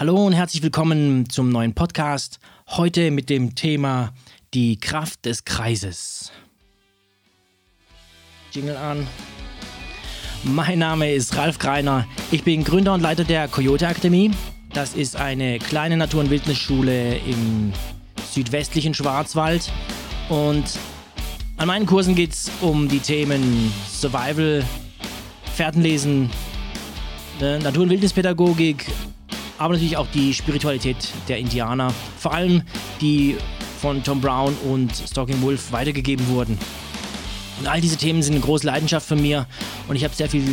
Hallo und herzlich willkommen zum neuen Podcast. Heute mit dem Thema die Kraft des Kreises. Jingle an. Mein Name ist Ralf Greiner. Ich bin Gründer und Leiter der Coyote Akademie. Das ist eine kleine Natur- und Wildnisschule im südwestlichen Schwarzwald. Und an meinen Kursen geht es um die Themen Survival, Pferdenlesen, ne, Natur- und Wildnispädagogik, aber natürlich auch die Spiritualität der Indianer. Vor allem die von Tom Brown und Stalking Wolf weitergegeben wurden. Und all diese Themen sind eine große Leidenschaft von mir und ich habe sehr viel,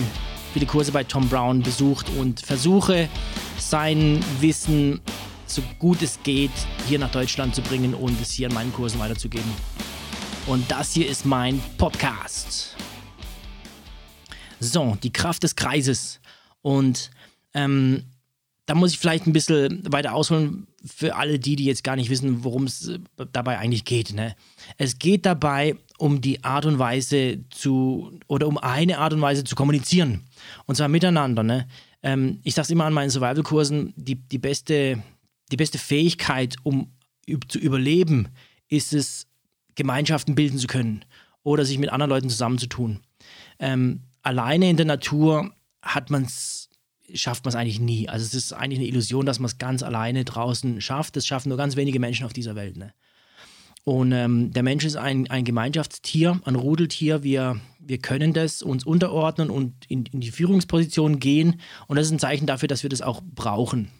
viele Kurse bei Tom Brown besucht und versuche sein Wissen so gut es geht hier nach Deutschland zu bringen und es hier an meinen Kursen weiterzugeben. Und das hier ist mein Podcast. So, die Kraft des Kreises. Und ähm, da muss ich vielleicht ein bisschen weiter ausholen für alle die, die jetzt gar nicht wissen, worum es äh, dabei eigentlich geht. Ne? Es geht dabei um die Art und Weise zu, oder um eine Art und Weise zu kommunizieren. Und zwar miteinander. Ne? Ähm, ich sage es immer an meinen Survival-Kursen, die, die, beste, die beste Fähigkeit, um zu überleben, ist es, Gemeinschaften bilden zu können oder sich mit anderen Leuten zusammenzutun. Ähm, alleine in der Natur hat man es schafft man es eigentlich nie. Also es ist eigentlich eine Illusion, dass man es ganz alleine draußen schafft. Das schaffen nur ganz wenige Menschen auf dieser Welt. Ne? Und ähm, der Mensch ist ein, ein Gemeinschaftstier, ein Rudeltier. Wir, wir können das uns unterordnen und in, in die Führungsposition gehen. Und das ist ein Zeichen dafür, dass wir das auch brauchen.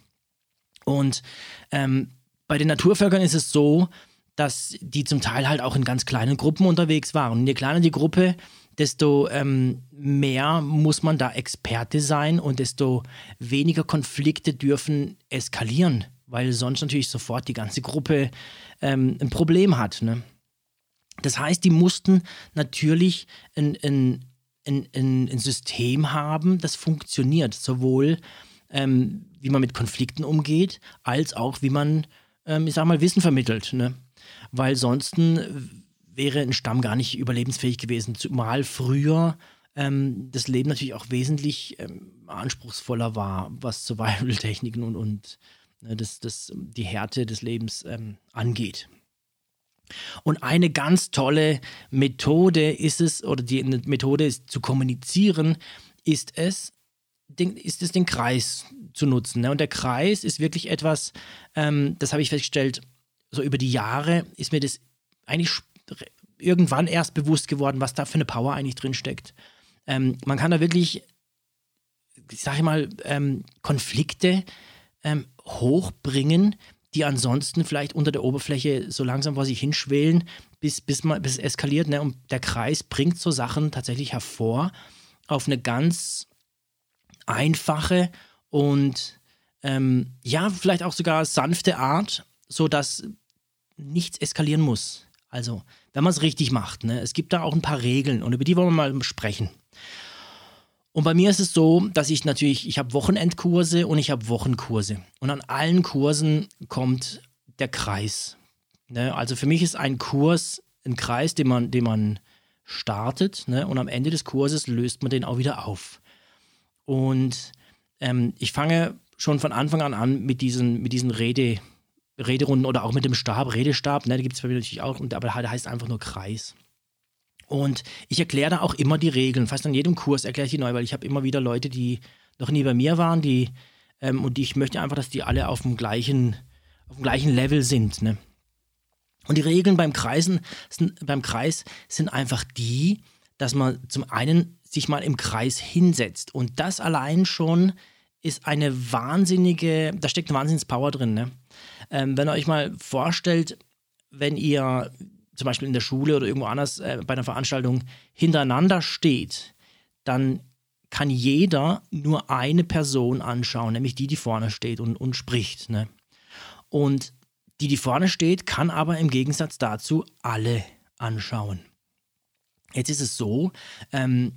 Und ähm, bei den Naturvölkern ist es so, dass die zum Teil halt auch in ganz kleinen Gruppen unterwegs waren. Und je kleiner die Gruppe, desto ähm, mehr muss man da Experte sein und desto weniger Konflikte dürfen eskalieren, weil sonst natürlich sofort die ganze Gruppe ähm, ein Problem hat. Ne? Das heißt, die mussten natürlich ein, ein, ein, ein, System haben, das funktioniert, sowohl ähm, wie man mit Konflikten umgeht, als auch wie man, ähm, ich sag mal, Wissen vermittelt. Ne? Weil sonst wäre ein Stamm gar nicht überlebensfähig gewesen, zumal früher ähm, das Leben natürlich auch wesentlich ähm, anspruchsvoller war, was Survival-Techniken und, und ne, das, das, die Härte des Lebens ähm, angeht. Und eine ganz tolle Methode ist es, oder die Methode ist zu kommunizieren, ist es, den, ist es, den Kreis zu nutzen. Ne? Und der Kreis ist wirklich etwas, ähm, das habe ich festgestellt, so über die Jahre ist mir das eigentlich irgendwann erst bewusst geworden, was da für eine Power eigentlich drin steckt. Ähm, man kann da wirklich, ich sage mal, ähm, Konflikte ähm, hochbringen, die ansonsten vielleicht unter der Oberfläche so langsam vor sich hinschwelen, bis, bis, man, bis es eskaliert. Ne? Und der Kreis bringt so Sachen tatsächlich hervor auf eine ganz einfache und ähm, ja, vielleicht auch sogar sanfte Art, sodass nichts eskalieren muss. Also, wenn man es richtig macht, ne? es gibt da auch ein paar Regeln und über die wollen wir mal sprechen. Und bei mir ist es so, dass ich natürlich, ich habe Wochenendkurse und ich habe Wochenkurse. Und an allen Kursen kommt der Kreis. Ne? Also für mich ist ein Kurs ein Kreis, den man, den man startet ne? und am Ende des Kurses löst man den auch wieder auf. Und ähm, ich fange schon von Anfang an an mit diesen, mit diesen Rede, Rederunden oder auch mit dem Stab, Redestab, ne, da gibt es bei mir natürlich auch, aber der heißt einfach nur Kreis. Und ich erkläre da auch immer die Regeln. Fast an jedem Kurs erkläre ich die neu, weil ich habe immer wieder Leute, die noch nie bei mir waren, die ähm, und die, ich möchte einfach, dass die alle auf dem gleichen, auf dem gleichen Level sind. Ne? Und die Regeln beim Kreisen sind, beim Kreis sind einfach die, dass man zum einen sich mal im Kreis hinsetzt. Und das allein schon ist eine wahnsinnige, da steckt eine Wahnsinns-Power drin. Ne? Ähm, wenn ihr euch mal vorstellt, wenn ihr zum Beispiel in der Schule oder irgendwo anders äh, bei einer Veranstaltung hintereinander steht, dann kann jeder nur eine Person anschauen, nämlich die, die vorne steht und, und spricht. Ne? Und die, die vorne steht, kann aber im Gegensatz dazu alle anschauen. Jetzt ist es so, ähm,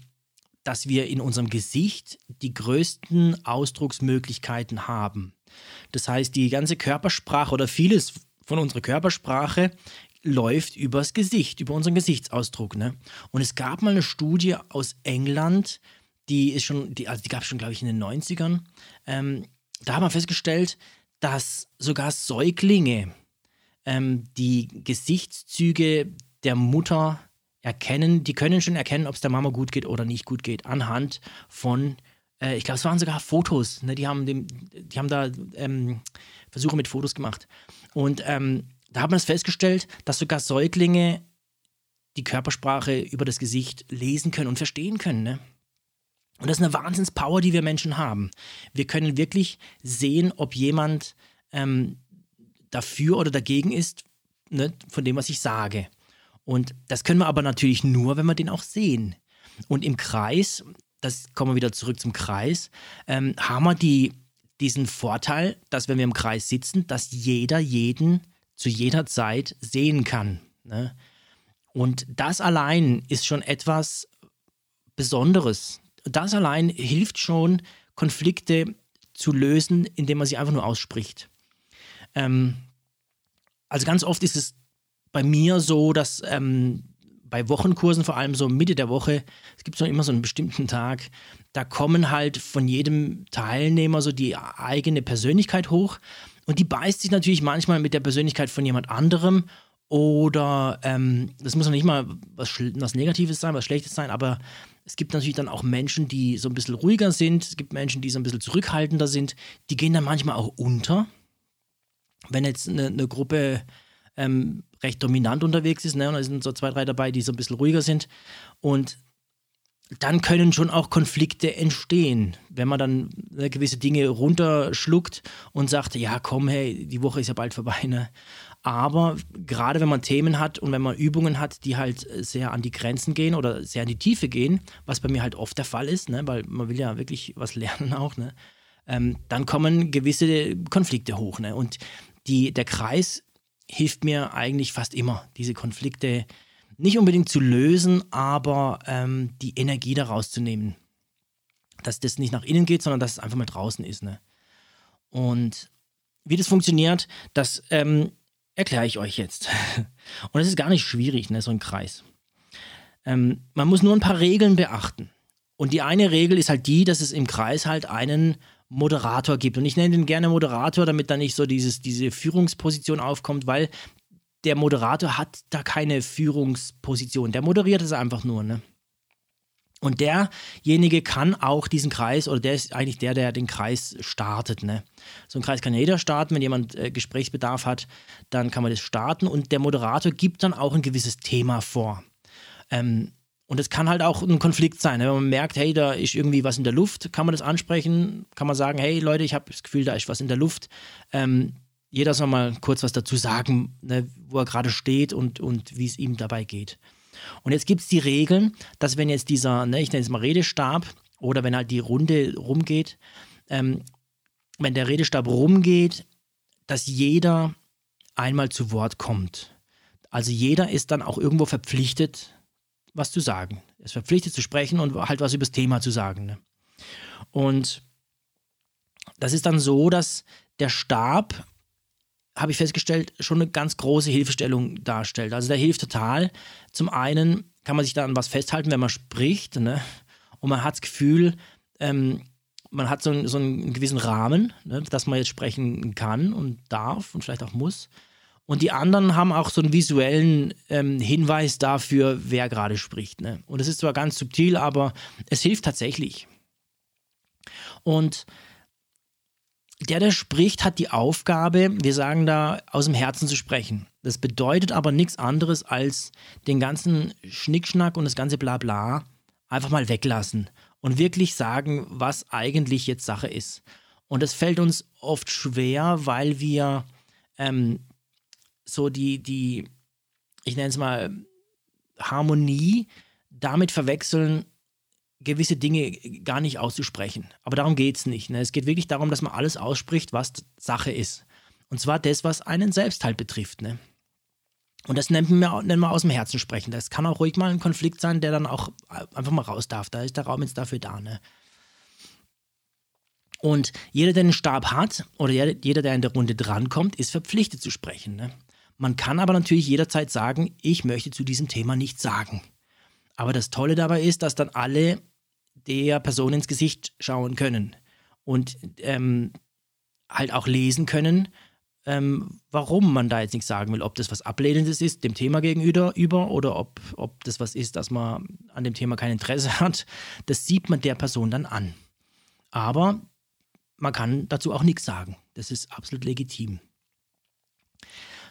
dass wir in unserem Gesicht die größten Ausdrucksmöglichkeiten haben. Das heißt, die ganze Körpersprache oder vieles von unserer Körpersprache läuft übers Gesicht, über unseren Gesichtsausdruck. Ne? Und es gab mal eine Studie aus England, die ist schon, die, also die gab es schon, glaube ich, in den 90ern. Ähm, da haben wir festgestellt, dass sogar Säuglinge ähm, die Gesichtszüge der Mutter erkennen, die können schon erkennen, ob es der Mama gut geht oder nicht gut geht, anhand von, äh, ich glaube, es waren sogar Fotos. Ne? Die, haben dem, die haben da ähm, Versuche mit Fotos gemacht. Und ähm, da hat man es festgestellt, dass sogar Säuglinge die Körpersprache über das Gesicht lesen können und verstehen können. Ne? Und das ist eine Wahnsinnspower, die wir Menschen haben. Wir können wirklich sehen, ob jemand ähm, dafür oder dagegen ist, ne, von dem, was ich sage. Und das können wir aber natürlich nur, wenn wir den auch sehen. Und im Kreis, das kommen wir wieder zurück zum Kreis, ähm, haben wir die, diesen Vorteil, dass wenn wir im Kreis sitzen, dass jeder jeden zu jeder Zeit sehen kann. Ne? Und das allein ist schon etwas Besonderes. Das allein hilft schon, Konflikte zu lösen, indem man sie einfach nur ausspricht. Ähm, also ganz oft ist es bei mir so, dass ähm, bei Wochenkursen, vor allem so Mitte der Woche, es gibt so immer so einen bestimmten Tag, da kommen halt von jedem Teilnehmer so die eigene Persönlichkeit hoch. Und die beißt sich natürlich manchmal mit der Persönlichkeit von jemand anderem. Oder ähm, das muss noch nicht mal was, was Negatives sein, was Schlechtes sein, aber es gibt natürlich dann auch Menschen, die so ein bisschen ruhiger sind. Es gibt Menschen, die so ein bisschen zurückhaltender sind. Die gehen dann manchmal auch unter. Wenn jetzt eine, eine Gruppe ähm, recht dominant unterwegs ist. Ne? Und da sind so zwei, drei dabei, die so ein bisschen ruhiger sind. Und dann können schon auch Konflikte entstehen, wenn man dann ne, gewisse Dinge runterschluckt und sagt, ja komm, hey, die Woche ist ja bald vorbei. Ne? Aber gerade wenn man Themen hat und wenn man Übungen hat, die halt sehr an die Grenzen gehen oder sehr an die Tiefe gehen, was bei mir halt oft der Fall ist, ne? weil man will ja wirklich was lernen auch, ne? Ähm, dann kommen gewisse Konflikte hoch. Ne? Und die, der Kreis hilft mir eigentlich fast immer, diese Konflikte nicht unbedingt zu lösen, aber ähm, die Energie daraus zu nehmen. Dass das nicht nach innen geht, sondern dass es einfach mal draußen ist. Ne? Und wie das funktioniert, das ähm, erkläre ich euch jetzt. Und es ist gar nicht schwierig, ne, so ein Kreis. Ähm, man muss nur ein paar Regeln beachten. Und die eine Regel ist halt die, dass es im Kreis halt einen Moderator gibt. Und ich nenne den gerne Moderator, damit da nicht so dieses, diese Führungsposition aufkommt, weil der Moderator hat da keine Führungsposition. Der moderiert es einfach nur, ne? Und derjenige kann auch diesen Kreis, oder der ist eigentlich der, der den Kreis startet. Ne? So ein Kreis kann jeder starten. Wenn jemand äh, Gesprächsbedarf hat, dann kann man das starten. Und der Moderator gibt dann auch ein gewisses Thema vor. Ähm, und es kann halt auch ein Konflikt sein. Ne? Wenn man merkt, hey, da ist irgendwie was in der Luft, kann man das ansprechen, kann man sagen, hey Leute, ich habe das Gefühl, da ist was in der Luft. Ähm, jeder soll mal kurz was dazu sagen, ne, wo er gerade steht und, und wie es ihm dabei geht. Und jetzt gibt es die Regeln, dass wenn jetzt dieser, ne, ich nenne es mal Redestab, oder wenn halt die Runde rumgeht, ähm, wenn der Redestab rumgeht, dass jeder einmal zu Wort kommt. Also jeder ist dann auch irgendwo verpflichtet, was zu sagen. Er ist verpflichtet zu sprechen und halt was über das Thema zu sagen. Ne? Und das ist dann so, dass der Stab, habe ich festgestellt, schon eine ganz große Hilfestellung darstellt. Also der hilft total. Zum einen kann man sich da an was festhalten, wenn man spricht. Ne? Und man hat das Gefühl, ähm, man hat so, so, einen gewissen Rahmen, ne, dass man jetzt sprechen kann und darf und vielleicht auch muss. Und die anderen haben auch so einen visuellen ähm, Hinweis dafür, wer gerade spricht. Ne? Und es ist zwar ganz subtil, aber es hilft tatsächlich. Und der, der spricht, hat die Aufgabe, wir sagen da, aus dem Herzen zu sprechen. Das bedeutet aber nichts anderes als den ganzen Schnickschnack und das ganze Blabla einfach mal weglassen und wirklich sagen, was eigentlich jetzt Sache ist. Und das fällt uns oft schwer, weil wir ähm, so die, die, ich nenne es mal, Harmonie damit verwechseln, gewisse Dinge gar nicht auszusprechen. Aber darum geht es nicht. Ne? Es geht wirklich darum, dass man alles ausspricht, was Sache ist. Und zwar das, was einen selbst halt betrifft. Ne? Und das nennen wir, nennen wir aus dem Herzen sprechen. Das kann auch ruhig mal ein Konflikt sein, der dann auch einfach mal raus darf. Da ist der Raum jetzt dafür da. Ne? Und jeder, der einen Stab hat oder jeder, der in der Runde drankommt, ist verpflichtet zu sprechen. Ne? Man kann aber natürlich jederzeit sagen, ich möchte zu diesem Thema nichts sagen. Aber das Tolle dabei ist, dass dann alle der Person ins Gesicht schauen können. Und ähm, halt auch lesen können, ähm, warum man da jetzt nichts sagen will. Ob das was Ablehnendes ist, dem Thema gegenüber über, oder ob, ob das was ist, dass man an dem Thema kein Interesse hat. Das sieht man der Person dann an. Aber man kann dazu auch nichts sagen. Das ist absolut legitim.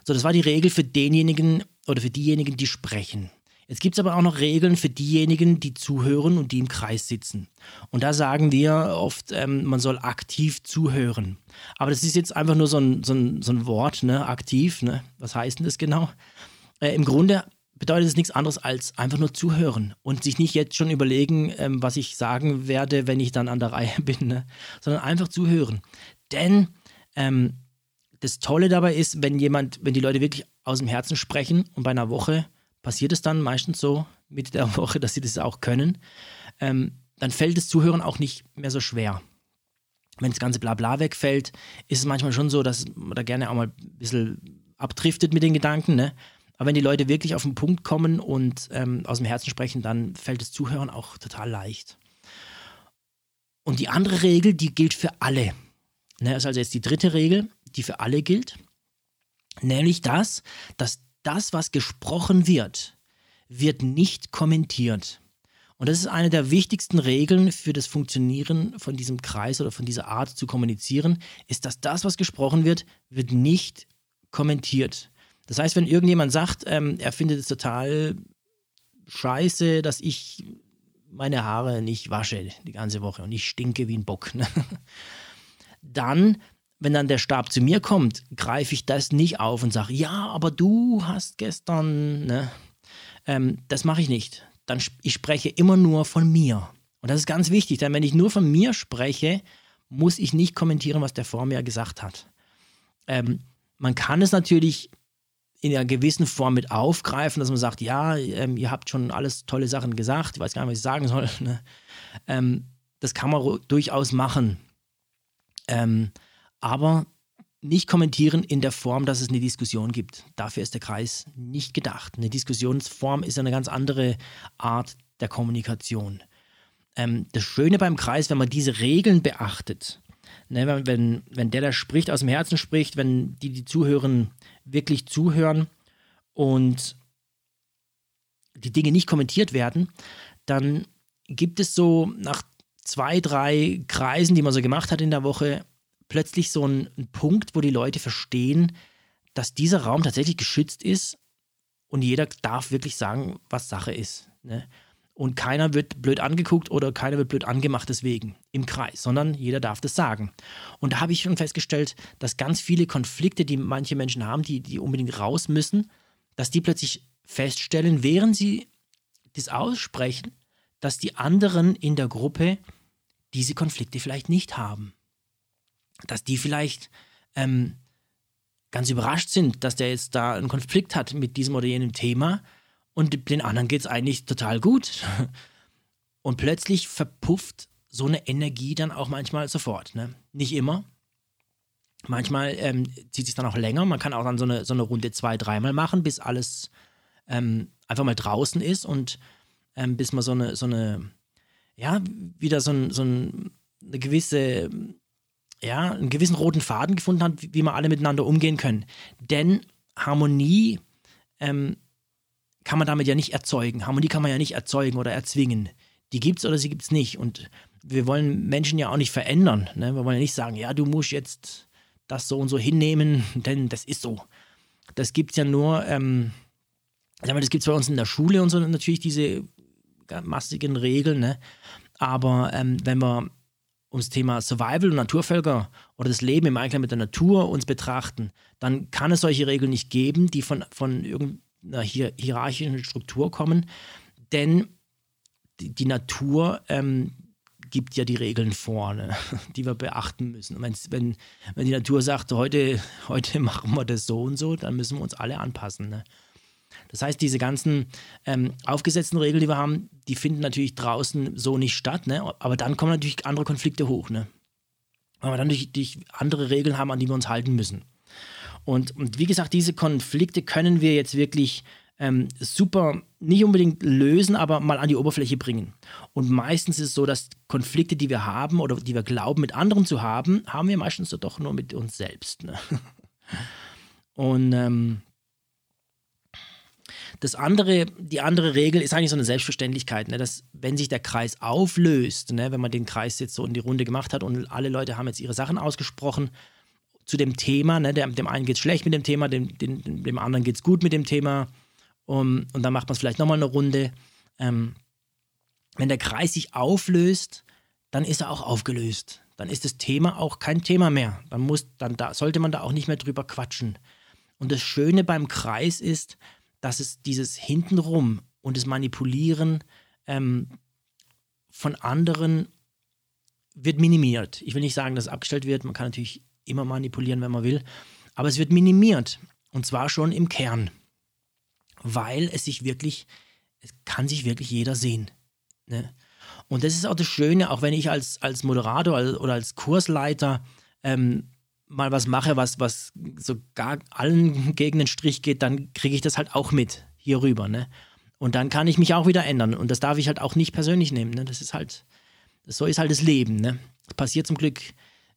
So, das war die Regel für denjenigen oder für diejenigen, die sprechen. Jetzt gibt es aber auch noch Regeln für diejenigen, die zuhören und die im Kreis sitzen. Und da sagen wir oft, ähm, man soll aktiv zuhören. Aber das ist jetzt einfach nur so ein, so ein, so ein Wort, ne? aktiv. Ne? Was heißt denn das genau? Äh, Im Grunde bedeutet es nichts anderes als einfach nur zuhören und sich nicht jetzt schon überlegen, ähm, was ich sagen werde, wenn ich dann an der Reihe bin, ne? sondern einfach zuhören. Denn ähm, das Tolle dabei ist, wenn jemand, wenn die Leute wirklich aus dem Herzen sprechen und bei einer Woche passiert es dann meistens so Mitte der Woche, dass sie das auch können, ähm, dann fällt das Zuhören auch nicht mehr so schwer. Wenn das ganze Blabla wegfällt, ist es manchmal schon so, dass man da gerne auch mal ein bisschen abdriftet mit den Gedanken. Ne? Aber wenn die Leute wirklich auf den Punkt kommen und ähm, aus dem Herzen sprechen, dann fällt das Zuhören auch total leicht. Und die andere Regel, die gilt für alle. Ne, das ist also jetzt die dritte Regel, die für alle gilt. Nämlich das, dass das, was gesprochen wird, wird nicht kommentiert. Und das ist eine der wichtigsten Regeln für das Funktionieren von diesem Kreis oder von dieser Art zu kommunizieren, ist, dass das, was gesprochen wird, wird nicht kommentiert. Das heißt, wenn irgendjemand sagt, ähm, er findet es total scheiße, dass ich meine Haare nicht wasche die ganze Woche und ich stinke wie ein Bock, ne? dann wenn dann der Stab zu mir kommt, greife ich das nicht auf und sage, ja, aber du hast gestern, ne? Ähm, das mache ich nicht. Dann ich spreche immer nur von mir. Und das ist ganz wichtig, denn wenn ich nur von mir spreche, muss ich nicht kommentieren, was der vor mir gesagt hat. Ähm, man kann es natürlich in einer gewissen Form mit aufgreifen, dass man sagt, ja, ähm, ihr habt schon alles tolle Sachen gesagt, ich weiß gar nicht, was ich sagen soll. Ne? Ähm, das kann man durchaus machen. Ähm, aber nicht kommentieren in der Form, dass es eine Diskussion gibt. Dafür ist der Kreis nicht gedacht. Eine Diskussionsform ist eine ganz andere Art der Kommunikation. Ähm, das Schöne beim Kreis, wenn man diese Regeln beachtet, ne, wenn, wenn der, der spricht, aus dem Herzen spricht, wenn die, die zuhören, wirklich zuhören und die Dinge nicht kommentiert werden, dann gibt es so nach zwei, drei Kreisen, die man so gemacht hat in der Woche, plötzlich so ein, ein Punkt, wo die Leute verstehen, dass dieser Raum tatsächlich geschützt ist und jeder darf wirklich sagen, was Sache ist. Ne? Und keiner wird blöd angeguckt oder keiner wird blöd angemacht deswegen im Kreis, sondern jeder darf das sagen. Und da habe ich schon festgestellt, dass ganz viele Konflikte, die manche Menschen haben, die, die unbedingt raus müssen, dass die plötzlich feststellen, während sie das aussprechen, dass die anderen in der Gruppe diese Konflikte vielleicht nicht haben dass die vielleicht ähm, ganz überrascht sind, dass der jetzt da einen Konflikt hat mit diesem oder jenem Thema und den anderen geht es eigentlich total gut. Und plötzlich verpufft so eine Energie dann auch manchmal sofort. Ne? Nicht immer. Manchmal ähm, zieht sich dann auch länger. Man kann auch dann so eine, so eine Runde zwei, dreimal machen, bis alles ähm, einfach mal draußen ist und ähm, bis man so eine, so eine, ja, wieder so, ein, so ein, eine gewisse ja, einen gewissen roten Faden gefunden hat, wie, wir alle miteinander umgehen können. Denn Harmonie ähm, kann man damit ja nicht erzeugen. Harmonie kann man ja nicht erzeugen oder erzwingen. Die gibt es oder sie gibt es nicht. Und wir wollen Menschen ja auch nicht verändern. Ne? Wir wollen ja nicht sagen, ja, du musst jetzt das so und so hinnehmen, denn das ist so. Das gibt es ja nur, ähm, das gibt es bei uns in der Schule und so natürlich diese massigen Regeln. Ne? Aber ähm, wenn wir ums Thema Survival und Naturvölker oder das Leben im Einklang mit der Natur uns betrachten, dann kann es solche Regeln nicht geben, die von, von irgendeiner hier, hierarchischen Struktur kommen, denn die, die Natur ähm, gibt ja die Regeln vor, ne, die wir beachten müssen. Und wenn, wenn die Natur sagt, heute, heute machen wir das so und so, dann müssen wir uns alle anpassen. Ne? Das heißt, diese ganzen ähm, aufgesetzten Regeln, die wir haben, die finden natürlich draußen so nicht statt, ne? aber dann kommen natürlich andere Konflikte hoch, ne? weil wir dann natürlich andere Regeln haben, an die wir uns halten müssen. Und, und wie gesagt, diese Konflikte können wir jetzt wirklich ähm, super, nicht unbedingt lösen, aber mal an die Oberfläche bringen. Und meistens ist es so, dass Konflikte, die wir haben oder die wir glauben, mit anderen zu haben, haben wir meistens doch nur mit uns selbst. Ne? Und ähm, das andere, die andere Regel ist eigentlich so eine Selbstverständlichkeit, ne? dass wenn sich der Kreis auflöst, ne? wenn man den Kreis jetzt so in die Runde gemacht hat und alle Leute haben jetzt ihre Sachen ausgesprochen zu dem Thema, ne? dem, dem einen geht es schlecht mit dem Thema, dem, dem, dem anderen geht es gut mit dem Thema um, und dann macht man es vielleicht nochmal eine Runde. Ähm, wenn der Kreis sich auflöst, dann ist er auch aufgelöst. Dann ist das Thema auch kein Thema mehr. Dann, muss, dann da, sollte man da auch nicht mehr drüber quatschen. Und das Schöne beim Kreis ist, dass es dieses Hintenrum und das Manipulieren ähm, von anderen wird minimiert. Ich will nicht sagen, dass es abgestellt wird. Man kann natürlich immer manipulieren, wenn man will. Aber es wird minimiert. Und zwar schon im Kern. Weil es sich wirklich, es kann sich wirklich jeder sehen. Ne? Und das ist auch das Schöne, auch wenn ich als, als Moderator oder als Kursleiter ähm, mal was mache, was, was so gar allen gegen den Strich geht, dann kriege ich das halt auch mit hier rüber. Ne? Und dann kann ich mich auch wieder ändern. Und das darf ich halt auch nicht persönlich nehmen. Ne? Das ist halt, so ist halt das Leben. Ne? Das passiert zum Glück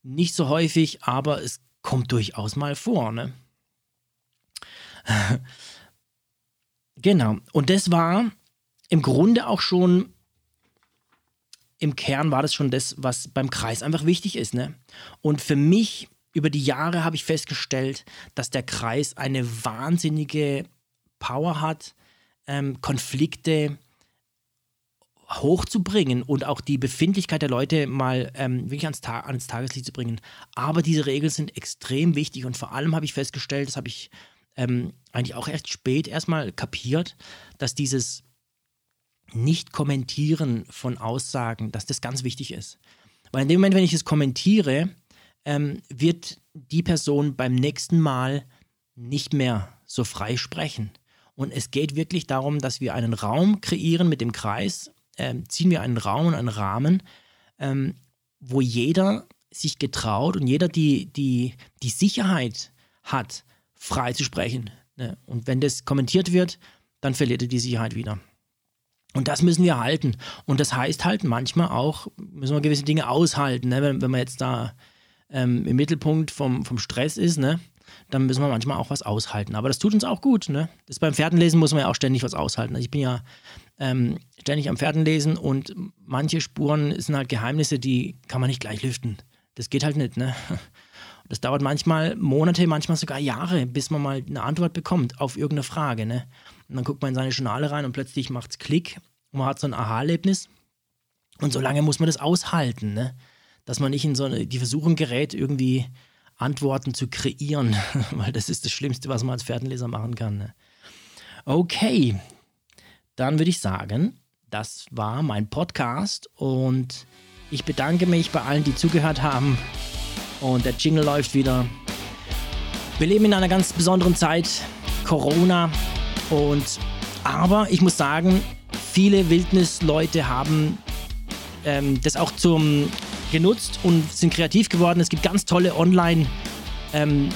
nicht so häufig, aber es kommt durchaus mal vor. Ne? genau. Und das war im Grunde auch schon im Kern war das schon das, was beim Kreis einfach wichtig ist. Ne? Und für mich über die Jahre habe ich festgestellt, dass der Kreis eine wahnsinnige Power hat, ähm, Konflikte hochzubringen und auch die Befindlichkeit der Leute mal ähm, wirklich ans, Ta ans Tageslicht zu bringen. Aber diese Regeln sind extrem wichtig und vor allem habe ich festgestellt, das habe ich ähm, eigentlich auch erst spät erstmal kapiert, dass dieses Nicht-Kommentieren von Aussagen, dass das ganz wichtig ist. Weil in dem Moment, wenn ich es kommentiere, ähm, wird die Person beim nächsten Mal nicht mehr so frei sprechen. Und es geht wirklich darum, dass wir einen Raum kreieren mit dem Kreis, ähm, ziehen wir einen Raum und einen Rahmen, ähm, wo jeder sich getraut und jeder die, die, die Sicherheit hat, frei zu sprechen. Ne? Und wenn das kommentiert wird, dann verliert er die Sicherheit wieder. Und das müssen wir halten. Und das heißt halt manchmal auch, müssen wir gewisse Dinge aushalten. Ne? Wenn, wenn wir jetzt da ähm, im Mittelpunkt vom, vom Stress ist, ne, dann müssen wir manchmal auch was aushalten. Aber das tut uns auch gut. Ne? Das beim Pferdenlesen muss man ja auch ständig was aushalten. Also ich bin ja ähm, ständig am Pferdenlesen und manche Spuren sind halt Geheimnisse, die kann man nicht gleich lüften. Das geht halt nicht. Ne? Das dauert manchmal Monate, manchmal sogar Jahre, bis man mal eine Antwort bekommt auf irgendeine Frage. Ne? Und dann guckt man in seine Journale rein und plötzlich macht es Klick und man hat so ein Aha-Erlebnis. Und so lange muss man das aushalten. Ne? Dass man nicht in so eine, die Versuchung gerät, irgendwie Antworten zu kreieren, weil das ist das Schlimmste, was man als Pferdenleser machen kann. Ne? Okay, dann würde ich sagen, das war mein Podcast und ich bedanke mich bei allen, die zugehört haben und der Jingle läuft wieder. Wir leben in einer ganz besonderen Zeit, Corona und aber ich muss sagen, viele Wildnisleute haben ähm, das auch zum genutzt und sind kreativ geworden. Es gibt ganz tolle Online- ähm,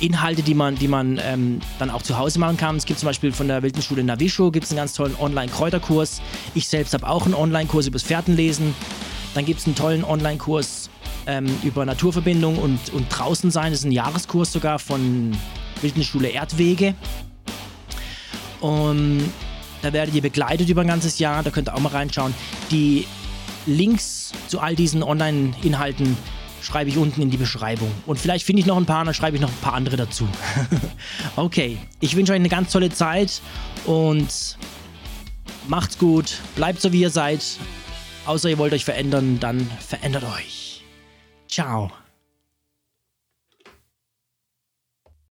Inhalte, die man, die man ähm, dann auch zu Hause machen kann. Es gibt zum Beispiel von der Wildenschule Navisho gibt es einen ganz tollen Online-Kräuterkurs. Ich selbst habe auch einen Online-Kurs übers Pferdenlesen. Dann gibt es einen tollen Online-Kurs ähm, über Naturverbindung und, und draußen sein. Das ist ein Jahreskurs sogar von Wildenschule Erdwege. Und da werdet ihr begleitet über ein ganzes Jahr. Da könnt ihr auch mal reinschauen. Die Links zu all diesen Online-Inhalten schreibe ich unten in die Beschreibung. Und vielleicht finde ich noch ein paar, dann schreibe ich noch ein paar andere dazu. okay, ich wünsche euch eine ganz tolle Zeit und macht's gut, bleibt so wie ihr seid. Außer ihr wollt euch verändern, dann verändert euch. Ciao.